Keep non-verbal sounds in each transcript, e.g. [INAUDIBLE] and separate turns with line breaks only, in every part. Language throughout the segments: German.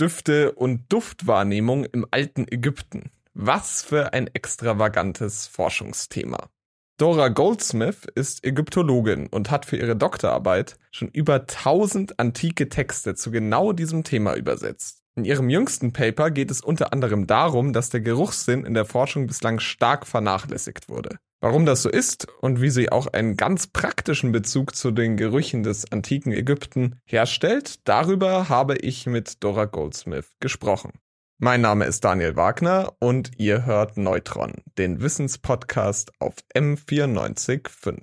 Düfte und Duftwahrnehmung im alten Ägypten. Was für ein extravagantes Forschungsthema. Dora Goldsmith ist Ägyptologin und hat für ihre Doktorarbeit schon über 1000 antike Texte zu genau diesem Thema übersetzt. In ihrem jüngsten Paper geht es unter anderem darum, dass der Geruchssinn in der Forschung bislang stark vernachlässigt wurde. Warum das so ist und wie sie auch einen ganz praktischen Bezug zu den Gerüchen des antiken Ägypten herstellt, darüber habe ich mit Dora Goldsmith gesprochen. Mein Name ist Daniel Wagner und ihr hört Neutron, den Wissenspodcast auf M945.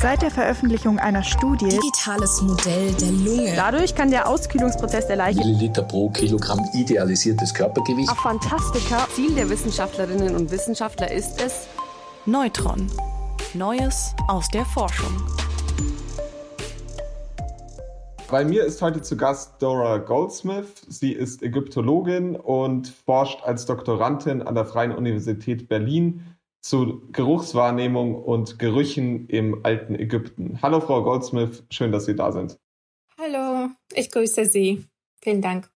Seit der Veröffentlichung einer Studie
Digitales Modell der Lunge.
Dadurch kann der Auskühlungsprozess der Leiche
Milliliter pro Kilogramm idealisiertes Körpergewicht.
Auf Fantastika.
Ziel der Wissenschaftlerinnen und Wissenschaftler ist es,
Neutron. Neues aus der Forschung.
Bei mir ist heute zu Gast Dora Goldsmith. Sie ist Ägyptologin und forscht als Doktorandin an der Freien Universität Berlin zu Geruchswahrnehmung und Gerüchen im alten Ägypten. Hallo, Frau Goldsmith, schön, dass Sie da sind.
Hallo, ich grüße Sie. Vielen Dank.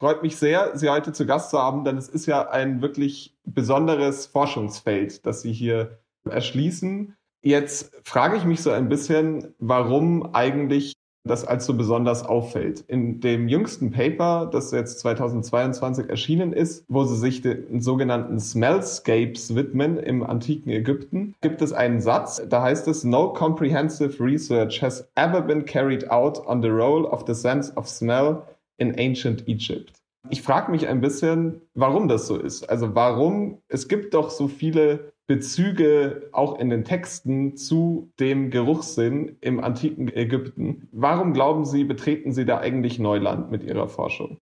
Freut mich sehr, Sie heute zu Gast zu haben, denn es ist ja ein wirklich besonderes Forschungsfeld, das Sie hier erschließen. Jetzt frage ich mich so ein bisschen, warum eigentlich das als so besonders auffällt. In dem jüngsten Paper, das jetzt 2022 erschienen ist, wo sie sich den sogenannten Smellscapes widmen im antiken Ägypten, gibt es einen Satz, da heißt es, No comprehensive research has ever been carried out on the role of the sense of smell in ancient Egypt. Ich frage mich ein bisschen, warum das so ist. Also warum, es gibt doch so viele Bezüge auch in den Texten zu dem Geruchssinn im antiken Ägypten. Warum glauben Sie, betreten Sie da eigentlich Neuland mit Ihrer Forschung?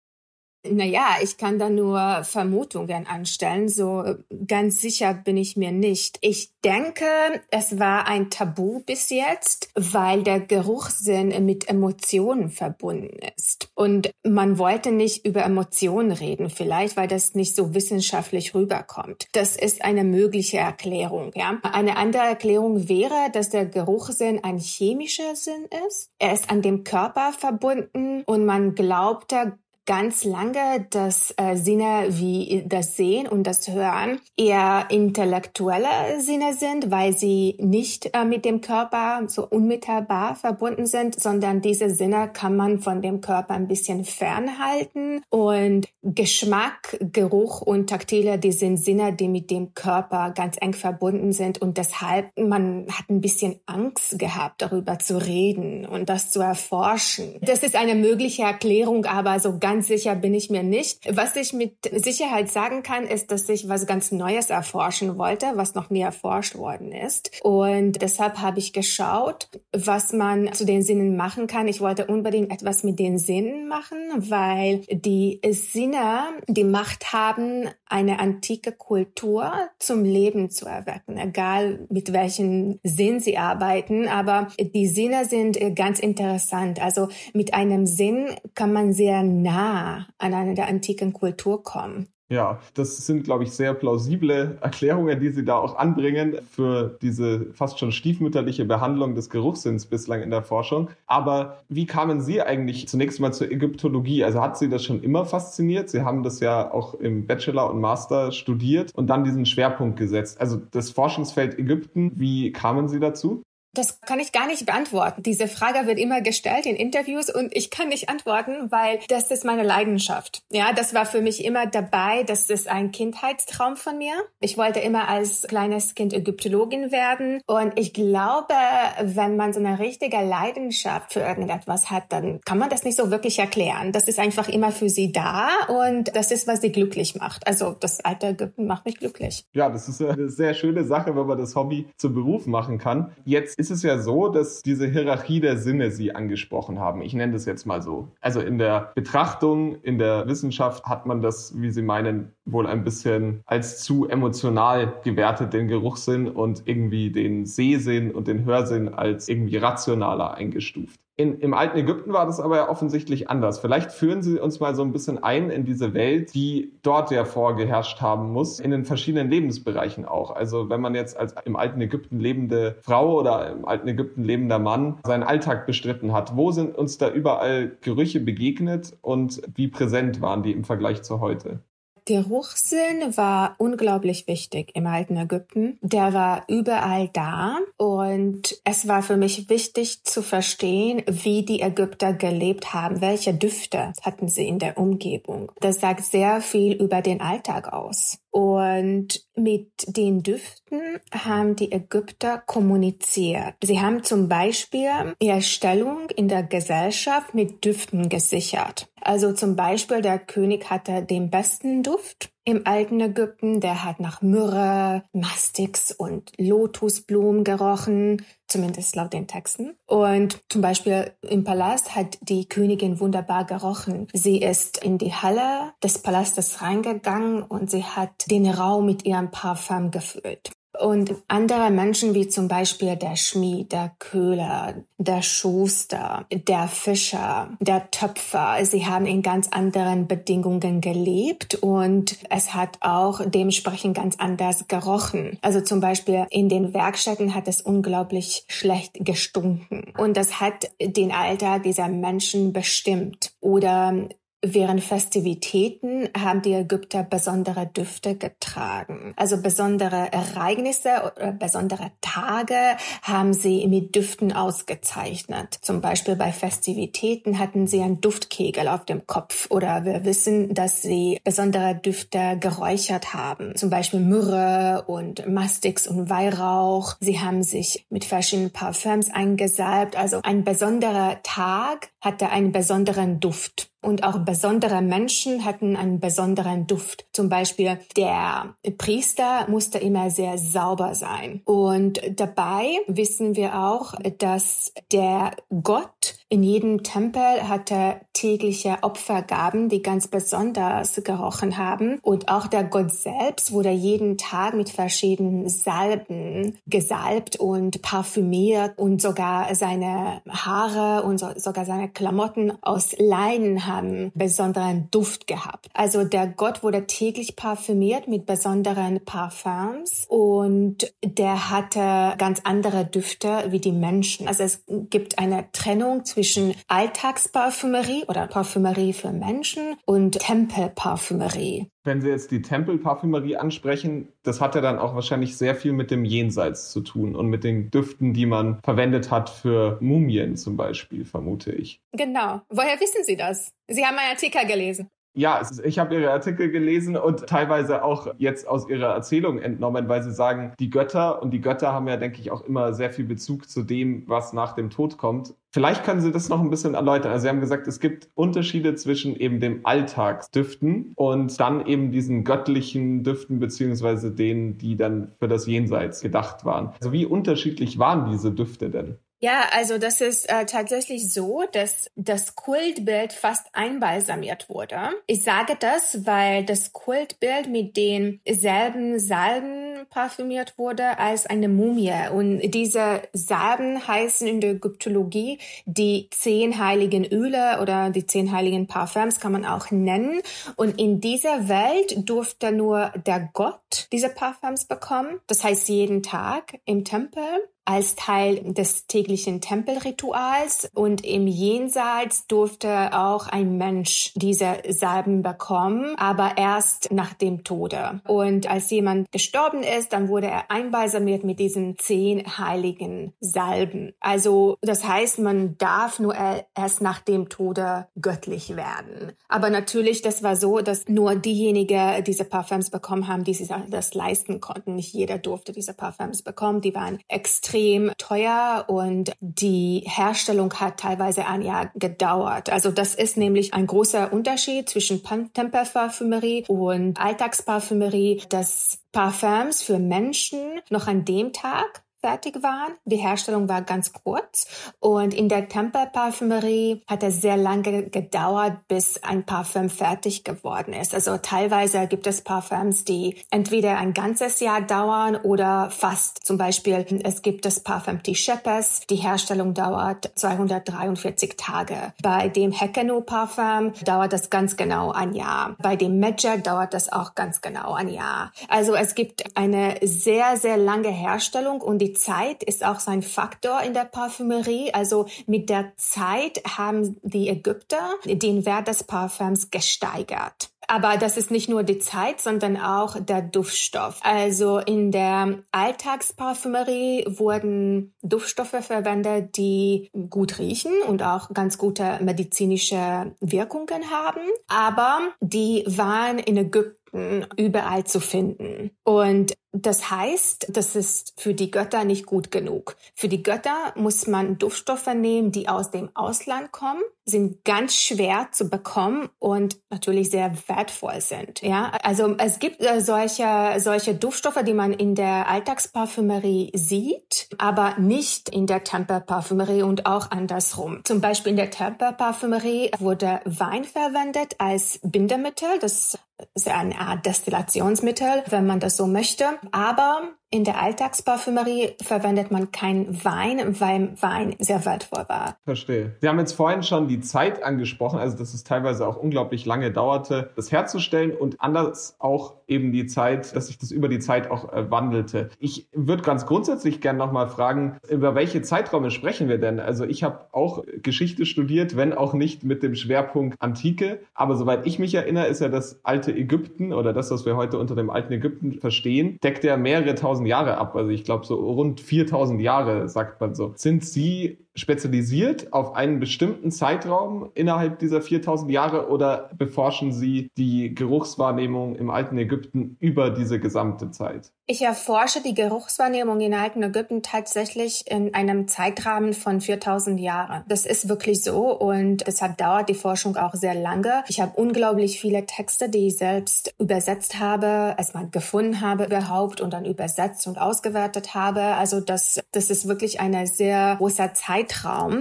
Naja, ich kann da nur Vermutungen anstellen. So ganz sicher bin ich mir nicht. Ich denke, es war ein Tabu bis jetzt, weil der Geruchssinn mit Emotionen verbunden ist. Und man wollte nicht über Emotionen reden, vielleicht weil das nicht so wissenschaftlich rüberkommt. Das ist eine mögliche Erklärung. Ja? Eine andere Erklärung wäre, dass der Geruchssinn ein chemischer Sinn ist. Er ist an dem Körper verbunden und man glaubte, ganz lange, dass äh, Sinne wie das Sehen und das Hören eher intellektuelle Sinne sind, weil sie nicht äh, mit dem Körper so unmittelbar verbunden sind, sondern diese Sinne kann man von dem Körper ein bisschen fernhalten und Geschmack, Geruch und Taktile, die sind Sinne, die mit dem Körper ganz eng verbunden sind und deshalb man hat ein bisschen Angst gehabt, darüber zu reden und das zu erforschen. Das ist eine mögliche Erklärung, aber so ganz Ganz sicher bin ich mir nicht. Was ich mit Sicherheit sagen kann, ist, dass ich was ganz Neues erforschen wollte, was noch nie erforscht worden ist. Und deshalb habe ich geschaut, was man zu den Sinnen machen kann. Ich wollte unbedingt etwas mit den Sinnen machen, weil die Sinne die Macht haben, eine antike Kultur zum Leben zu erwecken, egal mit welchem Sinn sie arbeiten. Aber die Sinne sind ganz interessant. Also mit einem Sinn kann man sehr nah nah an eine der antiken Kultur kommen.
Ja, das sind, glaube ich, sehr plausible Erklärungen, die Sie da auch anbringen für diese fast schon stiefmütterliche Behandlung des Geruchssinns bislang in der Forschung. Aber wie kamen Sie eigentlich zunächst mal zur Ägyptologie? Also hat Sie das schon immer fasziniert? Sie haben das ja auch im Bachelor und Master studiert und dann diesen Schwerpunkt gesetzt. Also das Forschungsfeld Ägypten, wie kamen Sie dazu?
Das kann ich gar nicht beantworten. Diese Frage wird immer gestellt in Interviews und ich kann nicht antworten, weil das ist meine Leidenschaft. Ja, das war für mich immer dabei. Das ist ein Kindheitstraum von mir. Ich wollte immer als kleines Kind Ägyptologin werden und ich glaube, wenn man so eine richtige Leidenschaft für irgendetwas hat, dann kann man das nicht so wirklich erklären. Das ist einfach immer für sie da und das ist, was sie glücklich macht. Also das alte Ägypten macht mich glücklich.
Ja, das ist eine sehr schöne Sache, wenn man das Hobby zum Beruf machen kann. Jetzt ist es ja so, dass diese Hierarchie der Sinne Sie angesprochen haben. Ich nenne das jetzt mal so. Also in der Betrachtung, in der Wissenschaft hat man das, wie Sie meinen, wohl ein bisschen als zu emotional gewertet, den Geruchssinn und irgendwie den Sehsinn und den Hörsinn als irgendwie rationaler eingestuft. In, Im alten Ägypten war das aber ja offensichtlich anders. Vielleicht führen Sie uns mal so ein bisschen ein in diese Welt, die dort ja vorgeherrscht haben muss, in den verschiedenen Lebensbereichen auch. Also wenn man jetzt als im alten Ägypten lebende Frau oder im alten Ägypten lebender Mann seinen Alltag bestritten hat, wo sind uns da überall Gerüche begegnet und wie präsent waren die im Vergleich zu heute?
Geruchssinn war unglaublich wichtig im alten Ägypten. Der war überall da und es war für mich wichtig zu verstehen, wie die Ägypter gelebt haben, welche Düfte hatten sie in der Umgebung. Das sagt sehr viel über den Alltag aus. Und mit den Düften haben die Ägypter kommuniziert. Sie haben zum Beispiel ihre Stellung in der Gesellschaft mit Düften gesichert. Also zum Beispiel der König hatte den besten Duft im alten Ägypten. Der hat nach Myrrhe, Mastix und Lotusblumen gerochen, zumindest laut den Texten. Und zum Beispiel im Palast hat die Königin wunderbar gerochen. Sie ist in die Halle des Palastes reingegangen und sie hat den Raum mit ihrem Parfum gefüllt. Und andere Menschen wie zum Beispiel der Schmied, der Köhler, der Schuster, der Fischer, der Töpfer, sie haben in ganz anderen Bedingungen gelebt und es hat auch dementsprechend ganz anders gerochen. Also zum Beispiel in den Werkstätten hat es unglaublich schlecht gestunken und das hat den Alltag dieser Menschen bestimmt. Oder Während Festivitäten haben die Ägypter besondere Düfte getragen. Also besondere Ereignisse oder besondere Tage haben sie mit Düften ausgezeichnet. Zum Beispiel bei Festivitäten hatten sie einen Duftkegel auf dem Kopf oder wir wissen, dass sie besondere Düfte geräuchert haben. Zum Beispiel Myrrhe und Mastix und Weihrauch. Sie haben sich mit verschiedenen Parfüms eingesalbt. Also ein besonderer Tag hatte einen besonderen Duft. Und auch besondere Menschen hatten einen besonderen Duft. Zum Beispiel der Priester musste immer sehr sauber sein. Und dabei wissen wir auch, dass der Gott in jedem Tempel hatte tägliche Opfergaben, die ganz besonders gerochen haben. Und auch der Gott selbst wurde jeden Tag mit verschiedenen Salben gesalbt und parfümiert und sogar seine Haare und so, sogar seine Klamotten aus Leinen haben besonderen Duft gehabt. Also der Gott wurde täglich parfümiert mit besonderen Parfums und der hatte ganz andere Düfte wie die Menschen. Also es gibt eine Trennung zwischen Alltagsparfümerie oder Parfümerie für Menschen und Tempelparfümerie.
Wenn Sie jetzt die Tempelparfümerie ansprechen, das hat ja dann auch wahrscheinlich sehr viel mit dem Jenseits zu tun und mit den Düften, die man verwendet hat für Mumien zum Beispiel, vermute ich.
Genau. Woher wissen Sie das? Sie haben einen Artikel gelesen.
Ja, ich habe Ihre Artikel gelesen und teilweise auch jetzt aus Ihrer Erzählung entnommen, weil Sie sagen, die Götter und die Götter haben ja, denke ich, auch immer sehr viel Bezug zu dem, was nach dem Tod kommt. Vielleicht können Sie das noch ein bisschen erläutern. Also Sie haben gesagt, es gibt Unterschiede zwischen eben dem Alltagsdüften und dann eben diesen göttlichen Düften beziehungsweise denen, die dann für das Jenseits gedacht waren. Also wie unterschiedlich waren diese Düfte denn?
Ja, also das ist äh, tatsächlich so, dass das Kultbild fast einbalsamiert wurde. Ich sage das, weil das Kultbild mit denselben Salben parfümiert wurde als eine Mumie. Und diese Salben heißen in der Ägyptologie die zehn heiligen Öle oder die zehn heiligen Parfums kann man auch nennen. Und in dieser Welt durfte nur der Gott diese Parfums bekommen. Das heißt jeden Tag im Tempel als Teil des täglichen Tempelrituals und im Jenseits durfte auch ein Mensch diese Salben bekommen, aber erst nach dem Tode. Und als jemand gestorben ist, dann wurde er einbalsamiert mit diesen zehn heiligen Salben. Also das heißt, man darf nur erst nach dem Tode göttlich werden. Aber natürlich, das war so, dass nur diejenigen diese Parfums bekommen haben, die sich das leisten konnten. Nicht jeder durfte diese Parfums bekommen. Die waren extrem extrem teuer und die Herstellung hat teilweise ein Jahr gedauert. Also das ist nämlich ein großer Unterschied zwischen Tempelparfümerie und Alltagsparfümerie, dass Parfums für Menschen noch an dem Tag fertig waren. Die Herstellung war ganz kurz und in der Tempelparfümerie hat es sehr lange gedauert, bis ein Parfüm fertig geworden ist. Also teilweise gibt es Parfüms, die entweder ein ganzes Jahr dauern oder fast. Zum Beispiel es gibt das Parfüm Tichepes. Die Herstellung dauert 243 Tage. Bei dem Hekeno Parfüm dauert das ganz genau ein Jahr. Bei dem Medja dauert das auch ganz genau ein Jahr. Also es gibt eine sehr, sehr lange Herstellung und die Zeit ist auch so ein Faktor in der Parfümerie. Also mit der Zeit haben die Ägypter den Wert des Parfüms gesteigert. Aber das ist nicht nur die Zeit, sondern auch der Duftstoff. Also in der Alltagsparfümerie wurden Duftstoffe verwendet, die gut riechen und auch ganz gute medizinische Wirkungen haben. Aber die waren in Ägypten überall zu finden. Und das heißt, das ist für die Götter nicht gut genug. Für die Götter muss man Duftstoffe nehmen, die aus dem Ausland kommen, sind ganz schwer zu bekommen und natürlich sehr wertvoll sind. Ja, also es gibt äh, solche, solche Duftstoffe, die man in der Alltagsparfümerie sieht, aber nicht in der Tempelparfümerie und auch andersrum. Zum Beispiel in der Tempelparfümerie wurde Wein verwendet als Bindemittel. Das ist eine Art Destillationsmittel, wenn man das so möchte. Aber in der Alltagsparfümerie verwendet man kein Wein, weil Wein sehr wertvoll war.
Verstehe. Sie haben jetzt vorhin schon die Zeit angesprochen, also dass es teilweise auch unglaublich lange dauerte, das herzustellen und anders auch eben die Zeit, dass sich das über die Zeit auch äh, wandelte. Ich würde ganz grundsätzlich gerne nochmal fragen, über welche Zeiträume sprechen wir denn? Also ich habe auch Geschichte studiert, wenn auch nicht mit dem Schwerpunkt Antike, aber soweit ich mich erinnere, ist ja das alte Ägypten oder das, was wir heute unter dem alten Ägypten verstehen, deckt ja mehrere tausend 4000 Jahre ab. Also ich glaube so rund 4000 Jahre, sagt man so. Sind Sie spezialisiert auf einen bestimmten Zeitraum innerhalb dieser 4000 Jahre oder beforschen Sie die Geruchswahrnehmung im alten Ägypten über diese gesamte Zeit?
Ich erforsche die Geruchswahrnehmung in alten Ägypten tatsächlich in einem Zeitrahmen von 4000 Jahren. Das ist wirklich so und deshalb dauert die Forschung auch sehr lange. Ich habe unglaublich viele Texte, die ich selbst übersetzt habe, erstmal gefunden habe überhaupt und dann übersetzt und ausgewertet habe. Also das, das ist wirklich eine sehr großer Zeitraum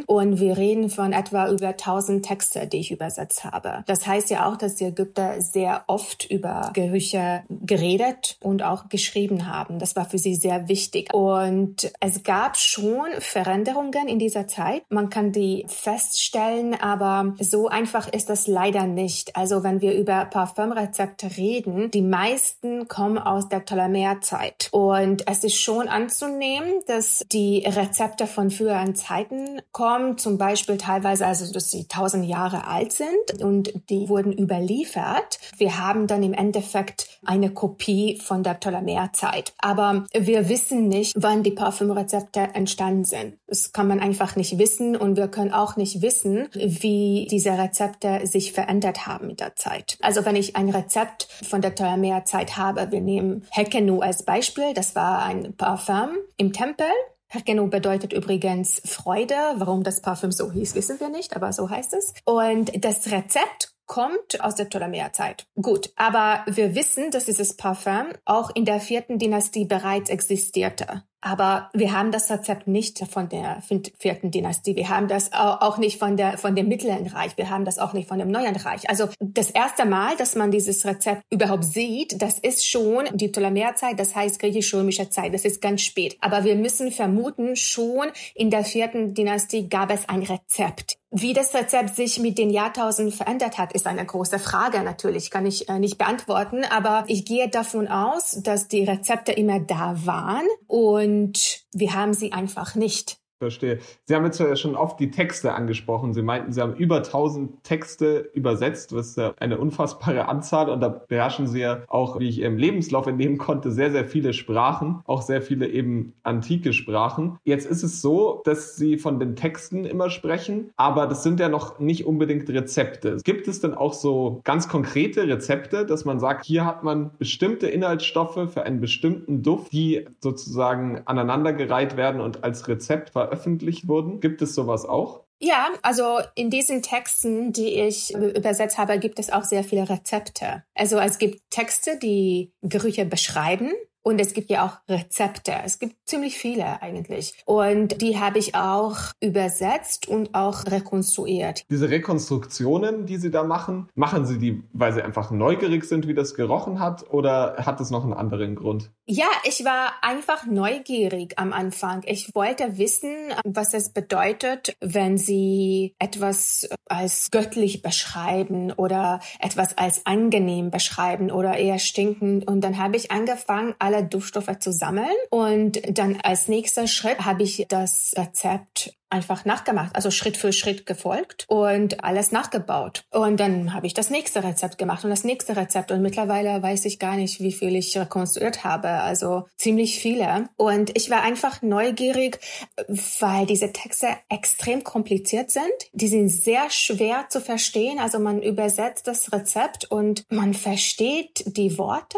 und wir reden von etwa über 1000 Texte, die ich übersetzt habe. Das heißt ja auch, dass die Ägypter sehr oft über Gerüche geredet und auch geschrieben haben. Das war für sie sehr wichtig. Und es gab schon Veränderungen in dieser Zeit. Man kann die feststellen, aber so einfach ist das leider nicht. Also wenn wir über Parfümrezepte reden, die meisten kommen aus der Ptolemäerzeit. Und es ist schon anzunehmen, dass die Rezepte von früheren Zeiten kommen, zum Beispiel teilweise, also dass sie tausend Jahre alt sind und die wurden überliefert. Wir haben dann im Endeffekt eine Kopie von der Ptolemäerzeit Zeit. Aber wir wissen nicht, wann die Parfümrezepte entstanden sind. Das kann man einfach nicht wissen und wir können auch nicht wissen, wie diese Rezepte sich verändert haben mit der Zeit. Also wenn ich ein Rezept von der Ptolemäerzeit habe, wir nehmen Hekenu als Beispiel, das war ein Parfüm im Tempel. Herkenu bedeutet übrigens Freude. Warum das Parfüm so hieß, wissen wir nicht, aber so heißt es. Und das Rezept kommt aus der Ptolemäerzeit. Gut, aber wir wissen, dass dieses Parfum auch in der vierten Dynastie bereits existierte. Aber wir haben das Rezept nicht von der vierten Dynastie. Wir haben das auch nicht von der, von dem Mittleren Reich. Wir haben das auch nicht von dem Neuen Reich. Also das erste Mal, dass man dieses Rezept überhaupt sieht, das ist schon die Ptolemäerzeit, das heißt griechisch-römische Zeit. Das ist ganz spät. Aber wir müssen vermuten, schon in der vierten Dynastie gab es ein Rezept. Wie das Rezept sich mit den Jahrtausenden verändert hat, ist eine große Frage. Natürlich kann ich äh, nicht beantworten, aber ich gehe davon aus, dass die Rezepte immer da waren und wir haben sie einfach nicht.
Verstehe. Sie haben jetzt ja schon oft die Texte angesprochen. Sie meinten, Sie haben über 1000 Texte übersetzt, was ja eine unfassbare Anzahl und da beherrschen Sie ja auch, wie ich im Lebenslauf entnehmen konnte, sehr, sehr viele Sprachen, auch sehr viele eben antike Sprachen. Jetzt ist es so, dass Sie von den Texten immer sprechen, aber das sind ja noch nicht unbedingt Rezepte. Gibt es denn auch so ganz konkrete Rezepte, dass man sagt, hier hat man bestimmte Inhaltsstoffe für einen bestimmten Duft, die sozusagen aneinandergereiht werden und als Rezept veröffentlicht veröffentlicht wurden. Gibt es sowas auch?
Ja, also in diesen Texten, die ich übersetzt habe, gibt es auch sehr viele Rezepte. Also es gibt Texte, die Gerüche beschreiben Und es gibt ja auch Rezepte. Es gibt ziemlich viele eigentlich. Und die habe ich auch übersetzt und auch rekonstruiert.
Diese Rekonstruktionen, die Sie da machen, machen Sie die, weil Sie einfach neugierig sind, wie das gerochen hat? Oder hat es noch einen anderen Grund?
Ja, ich war einfach neugierig am Anfang. Ich wollte wissen, was es bedeutet, wenn Sie etwas als göttlich beschreiben oder etwas als angenehm beschreiben oder eher stinkend. Und dann habe ich angefangen, alle Duftstoffe zu sammeln. Und dann als nächster Schritt habe ich das Rezept einfach nachgemacht, also Schritt für Schritt gefolgt und alles nachgebaut. Und dann habe ich das nächste Rezept gemacht und das nächste Rezept und mittlerweile weiß ich gar nicht, wie viel ich rekonstruiert habe, also ziemlich viele. Und ich war einfach neugierig, weil diese Texte extrem kompliziert sind. Die sind sehr schwer zu verstehen, also man übersetzt das Rezept und man versteht die Worte,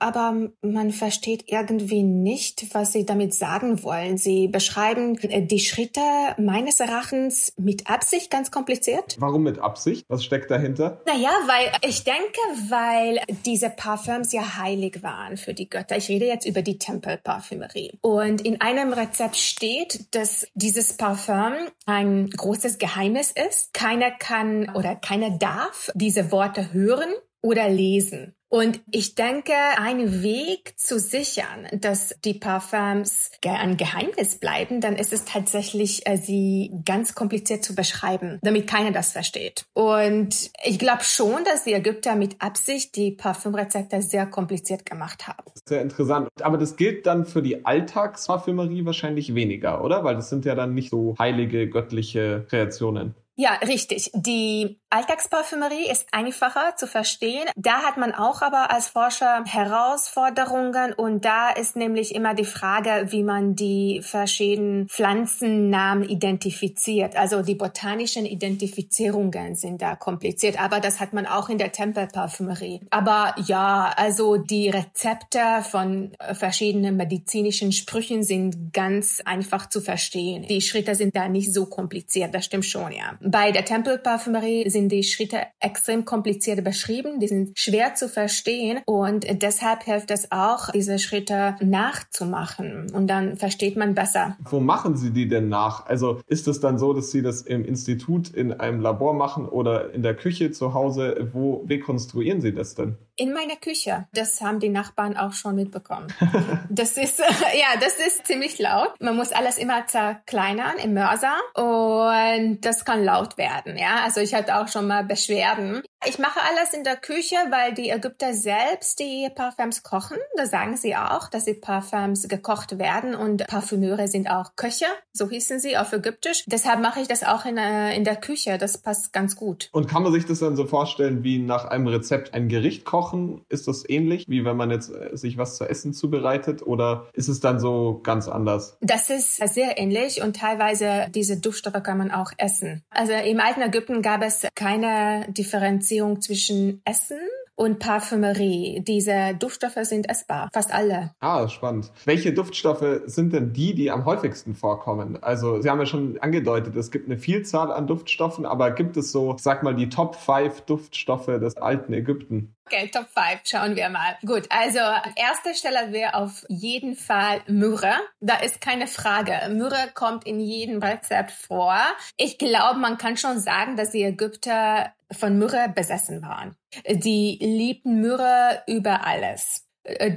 aber man versteht irgendwie nicht, was sie damit sagen wollen. Sie beschreiben äh, die Schritte meines Erachtens mit Absicht ganz kompliziert.
Warum mit Absicht? Was steckt dahinter?
Naja, weil ich denke, weil diese Parfums ja heilig waren für die Götter. Ich rede jetzt über die Tempelparfümerie. Und in einem Rezept steht, dass dieses Parfum ein großes Geheimnis ist. Keiner kann oder keiner darf diese Worte hören oder lesen. Und ich denke, ein Weg zu sichern, dass die Parfums ein Geheimnis bleiben, dann ist es tatsächlich, äh, sie ganz kompliziert zu beschreiben, damit keiner das versteht. Und ich glaube schon, dass die Ägypter mit Absicht die Parfümrezepte sehr kompliziert gemacht haben.
Sehr interessant. Aber das gilt dann für die Alltagsparfümerie wahrscheinlich weniger, oder? Weil das sind ja dann nicht so heilige göttliche Kreationen.
Ja, richtig. Die Alltagsparfümerie ist einfacher zu verstehen. Da hat man auch aber als Forscher Herausforderungen und da ist nämlich immer die Frage, wie man die verschiedenen Pflanzennamen identifiziert. Also die botanischen Identifizierungen sind da kompliziert, aber das hat man auch in der Tempelparfümerie. Aber ja, also die Rezepte von verschiedenen medizinischen Sprüchen sind ganz einfach zu verstehen. Die Schritte sind da nicht so kompliziert, das stimmt schon, ja. Bei der Tempelparfümerie sind die Schritte extrem kompliziert beschrieben, die sind schwer zu verstehen und deshalb hilft es auch, diese Schritte nachzumachen und dann versteht man besser.
Wo machen Sie die denn nach? Also ist es dann so, dass Sie das im Institut in einem Labor machen oder in der Küche zu Hause? Wo rekonstruieren Sie das denn?
In meiner Küche. Das haben die Nachbarn auch schon mitbekommen. [LAUGHS] das ist, [LAUGHS] ja, das ist ziemlich laut. Man muss alles immer zerkleinern im Mörser und das kann laut werden, ja. Also ich hatte auch schon mal Beschwerden. Ich mache alles in der Küche, weil die Ägypter selbst die Parfums kochen. Da sagen sie auch, dass die Parfums gekocht werden und Parfümeure sind auch Köche, so hießen sie auf Ägyptisch. Deshalb mache ich das auch in, äh, in der Küche. Das passt ganz gut.
Und kann man sich das dann so vorstellen, wie nach einem Rezept ein Gericht kochen? Ist das ähnlich, wie wenn man jetzt äh, sich was zu essen zubereitet? Oder ist es dann so ganz anders?
Das ist sehr ähnlich und teilweise diese Duftstoffe kann man auch essen. Also im alten Ägypten gab es keine Differenzierung zwischen Essen und Parfümerie. Diese Duftstoffe sind essbar, fast alle.
Ah, spannend. Welche Duftstoffe sind denn die, die am häufigsten vorkommen? Also Sie haben ja schon angedeutet, es gibt eine Vielzahl an Duftstoffen, aber gibt es so, sag mal, die Top 5 Duftstoffe des alten Ägypten?
Okay, Top 5, schauen wir mal. Gut, also erste Stelle wäre auf jeden Fall Myrrhe. Da ist keine Frage. Myrrhe kommt in jedem Rezept vor. Ich glaube, man kann schon sagen, dass die Ägypter von Myrrhe besessen waren. Die liebten Myrrhe über alles.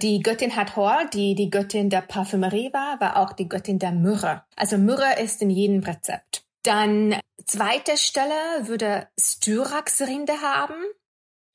Die Göttin Hathor, die die Göttin der Parfümerie war, war auch die Göttin der Myrrhe. Also Myrrhe ist in jedem Rezept. Dann zweite Stelle würde Styrax-Rinde haben.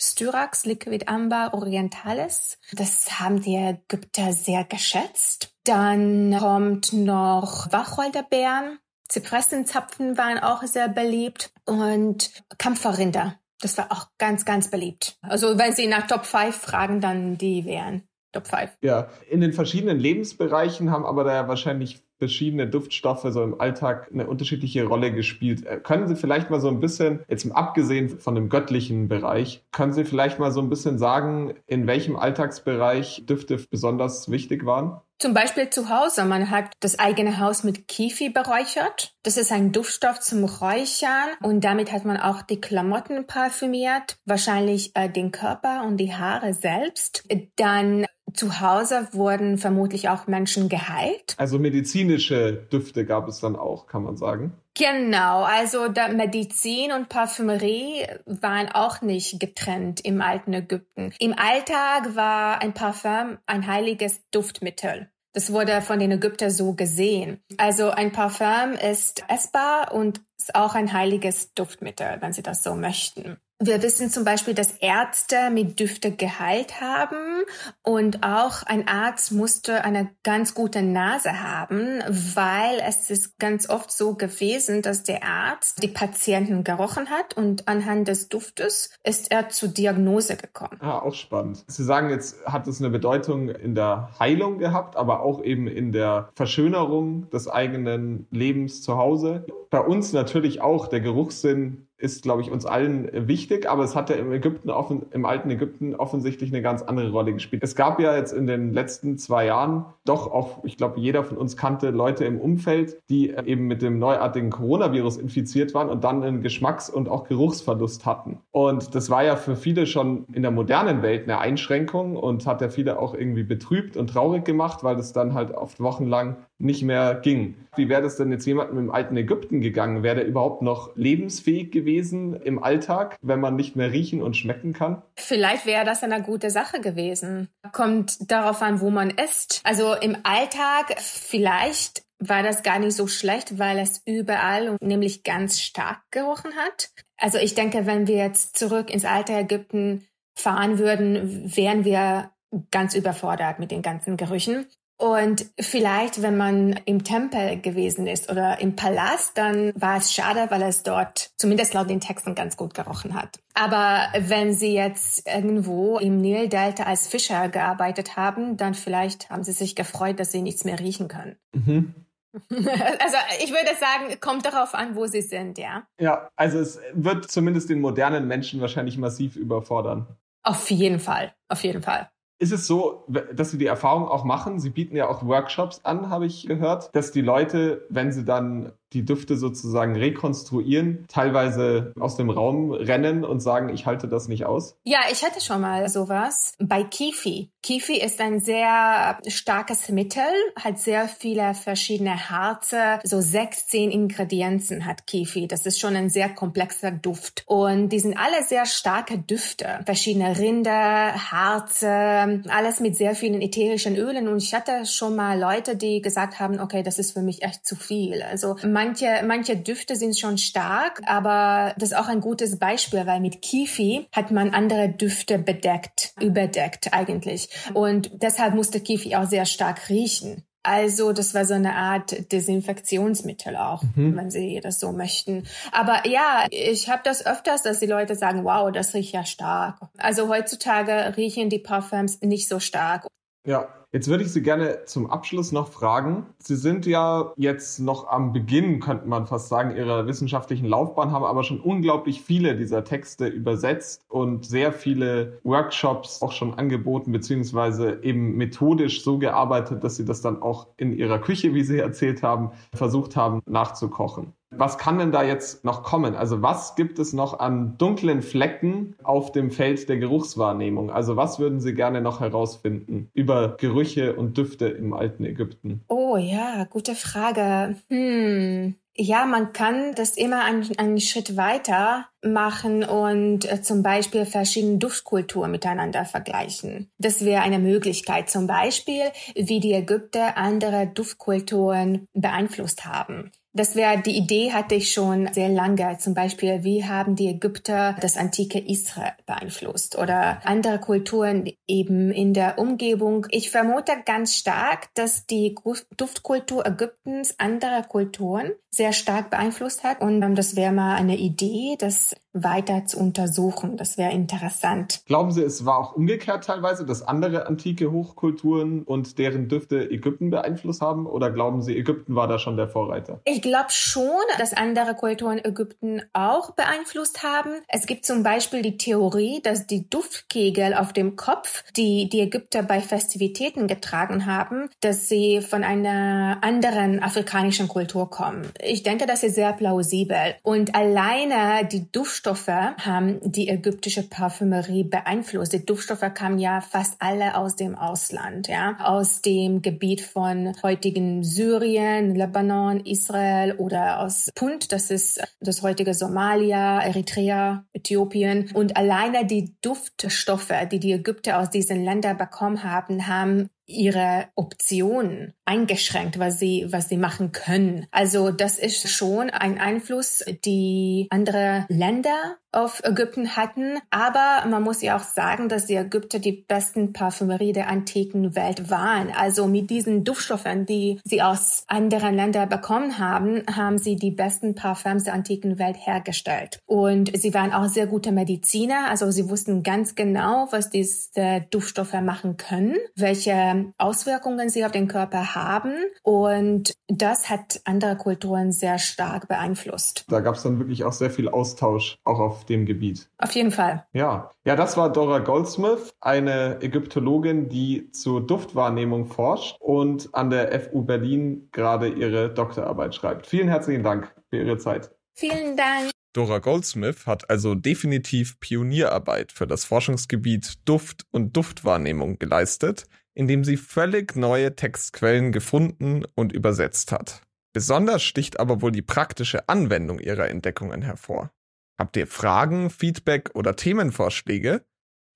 Styrax Liquid Amber Orientalis. Das haben die Ägypter sehr geschätzt. Dann kommt noch Wacholderbeeren. Zypressenzapfen waren auch sehr beliebt und Kampferrinder. Das war auch ganz, ganz beliebt. Also wenn Sie nach Top 5 fragen, dann die wären Top 5.
Ja, in den verschiedenen Lebensbereichen haben aber da wahrscheinlich verschiedene Duftstoffe so im Alltag eine unterschiedliche Rolle gespielt. Äh, können Sie vielleicht mal so ein bisschen, jetzt abgesehen von dem göttlichen Bereich, können Sie vielleicht mal so ein bisschen sagen, in welchem Alltagsbereich Düfte besonders wichtig waren?
Zum Beispiel zu Hause. Man hat das eigene Haus mit Kifi beräuchert. Das ist ein Duftstoff zum Räuchern und damit hat man auch die Klamotten parfümiert, wahrscheinlich äh, den Körper und die Haare selbst. Dann zu Hause wurden vermutlich auch Menschen geheilt.
Also medizinische Düfte gab es dann auch, kann man sagen.
Genau, also Medizin und Parfümerie waren auch nicht getrennt im alten Ägypten. Im Alltag war ein Parfum ein heiliges Duftmittel. Das wurde von den Ägyptern so gesehen. Also ein Parfum ist essbar und ist auch ein heiliges Duftmittel, wenn Sie das so möchten. Wir wissen zum Beispiel, dass Ärzte mit Düfte geheilt haben und auch ein Arzt musste eine ganz gute Nase haben, weil es ist ganz oft so gewesen, dass der Arzt die Patienten gerochen hat und anhand des Duftes ist er zur Diagnose gekommen.
Ah, auch spannend. Sie sagen jetzt, hat es eine Bedeutung in der Heilung gehabt, aber auch eben in der Verschönerung des eigenen Lebens zu Hause. Bei uns natürlich auch der Geruchssinn ist, glaube ich, uns allen wichtig, aber es hat ja im Ägypten, offen, im alten Ägypten offensichtlich eine ganz andere Rolle gespielt. Es gab ja jetzt in den letzten zwei Jahren doch auch, ich glaube, jeder von uns kannte Leute im Umfeld, die eben mit dem neuartigen Coronavirus infiziert waren und dann einen Geschmacks- und auch Geruchsverlust hatten. Und das war ja für viele schon in der modernen Welt eine Einschränkung und hat ja viele auch irgendwie betrübt und traurig gemacht, weil das dann halt oft wochenlang nicht mehr ging. Wie wäre das denn jetzt jemandem im alten Ägypten gegangen? Wäre der überhaupt noch lebensfähig gewesen im Alltag, wenn man nicht mehr riechen und schmecken kann?
Vielleicht wäre das eine gute Sache gewesen. Kommt darauf an, wo man ist. Also im Alltag vielleicht war das gar nicht so schlecht, weil es überall nämlich ganz stark gerochen hat. Also ich denke, wenn wir jetzt zurück ins alte Ägypten fahren würden, wären wir ganz überfordert mit den ganzen Gerüchen. Und vielleicht, wenn man im Tempel gewesen ist oder im Palast, dann war es schade, weil es dort, zumindest laut den Texten, ganz gut gerochen hat. Aber wenn Sie jetzt irgendwo im Nildelta als Fischer gearbeitet haben, dann vielleicht haben Sie sich gefreut, dass Sie nichts mehr riechen können. Mhm. [LAUGHS] Also ich würde sagen, kommt darauf an, wo Sie sind, ja.
Ja, also es wird zumindest den modernen Menschen wahrscheinlich massiv überfordern.
Auf jeden Fall, auf jeden Fall.
Ist es so, dass Sie die Erfahrung auch machen? Sie bieten ja auch Workshops an, habe ich gehört, dass die Leute, wenn sie dann die Düfte sozusagen rekonstruieren, teilweise aus dem Raum rennen und sagen, ich halte das nicht aus?
Ja, ich hatte schon mal sowas bei Kifi. Kifi ist ein sehr starkes Mittel, hat sehr viele verschiedene Harze, so sechs, zehn Ingredienzen hat Kifi. Das ist schon ein sehr komplexer Duft. Und die sind alle sehr starke Düfte. Verschiedene Rinde, Harze, alles mit sehr vielen ätherischen Ölen. Und ich hatte schon mal Leute, die gesagt haben, okay, das ist für mich echt zu viel. Also Manche, manche Düfte sind schon stark, aber das ist auch ein gutes Beispiel, weil mit Kifi hat man andere Düfte bedeckt, überdeckt eigentlich. Und deshalb musste Kifi auch sehr stark riechen. Also das war so eine Art Desinfektionsmittel auch, mhm. wenn Sie das so möchten. Aber ja, ich habe das öfters, dass die Leute sagen, wow, das riecht ja stark. Also heutzutage riechen die Parfums nicht so stark.
Ja, jetzt würde ich Sie gerne zum Abschluss noch fragen. Sie sind ja jetzt noch am Beginn, könnte man fast sagen, Ihrer wissenschaftlichen Laufbahn, haben aber schon unglaublich viele dieser Texte übersetzt und sehr viele Workshops auch schon angeboten, beziehungsweise eben methodisch so gearbeitet, dass Sie das dann auch in Ihrer Küche, wie Sie erzählt haben, versucht haben nachzukochen. Was kann denn da jetzt noch kommen? Also was gibt es noch an dunklen Flecken auf dem Feld der Geruchswahrnehmung? Also was würden Sie gerne noch herausfinden über Gerüche und Düfte im alten Ägypten?
Oh ja, gute Frage. Hm. Ja, man kann das immer einen, einen Schritt weiter machen und äh, zum Beispiel verschiedene Duftkulturen miteinander vergleichen. Das wäre eine Möglichkeit, zum Beispiel, wie die Ägypter andere Duftkulturen beeinflusst haben. Das wäre die Idee hatte ich schon sehr lange. Zum Beispiel, wie haben die Ägypter das antike Israel beeinflusst oder andere Kulturen eben in der Umgebung. Ich vermute ganz stark, dass die Duftkultur Ägyptens andere Kulturen sehr stark beeinflusst hat. Und ähm, das wäre mal eine Idee, das weiter zu untersuchen. Das wäre interessant.
Glauben Sie, es war auch umgekehrt teilweise, dass andere antike Hochkulturen und deren Düfte Ägypten beeinflusst haben? Oder glauben Sie, Ägypten war da schon der Vorreiter?
Ich glaube schon, dass andere Kulturen Ägypten auch beeinflusst haben. Es gibt zum Beispiel die Theorie, dass die Duftkegel auf dem Kopf, die die Ägypter bei Festivitäten getragen haben, dass sie von einer anderen afrikanischen Kultur kommen. Ich denke, das ist sehr plausibel. Und alleine die Duftstoffe Duftstoffe haben die ägyptische Parfümerie beeinflusst. Die Duftstoffe kamen ja fast alle aus dem Ausland, ja, aus dem Gebiet von heutigen Syrien, Libanon, Israel oder aus Punt, das ist das heutige Somalia, Eritrea, Äthiopien. Und alleine die Duftstoffe, die die Ägypter aus diesen Ländern bekommen haben, haben ihre Optionen eingeschränkt, was sie, was sie machen können. Also das ist schon ein Einfluss, die andere Länder auf Ägypten hatten. Aber man muss ja auch sagen, dass die Ägypter die besten Parfümerie der antiken Welt waren. Also mit diesen Duftstoffen, die sie aus anderen Ländern bekommen haben, haben sie die besten Parfums der antiken Welt hergestellt. Und sie waren auch sehr gute Mediziner. Also sie wussten ganz genau, was diese Duftstoffe machen können, welche Auswirkungen sie auf den Körper haben. Und das hat andere Kulturen sehr stark beeinflusst.
Da gab es dann wirklich auch sehr viel Austausch, auch auf dem Gebiet.
Auf jeden Fall.
Ja, ja, das war Dora Goldsmith, eine Ägyptologin, die zur Duftwahrnehmung forscht und an der FU Berlin gerade ihre Doktorarbeit schreibt. Vielen herzlichen Dank für Ihre Zeit.
Vielen Dank.
Dora Goldsmith hat also definitiv Pionierarbeit für das Forschungsgebiet Duft und Duftwahrnehmung geleistet indem sie völlig neue Textquellen gefunden und übersetzt hat. Besonders sticht aber wohl die praktische Anwendung ihrer Entdeckungen hervor. Habt ihr Fragen, Feedback oder Themenvorschläge?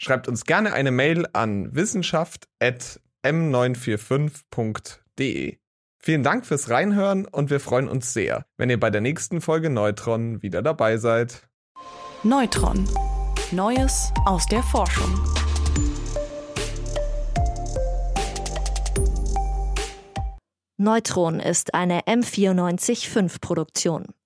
Schreibt uns gerne eine Mail an wissenschaft.m945.de. Vielen Dank fürs Reinhören und wir freuen uns sehr, wenn ihr bei der nächsten Folge Neutron wieder dabei seid.
Neutron. Neues aus der Forschung.
Neutron ist eine M945 Produktion,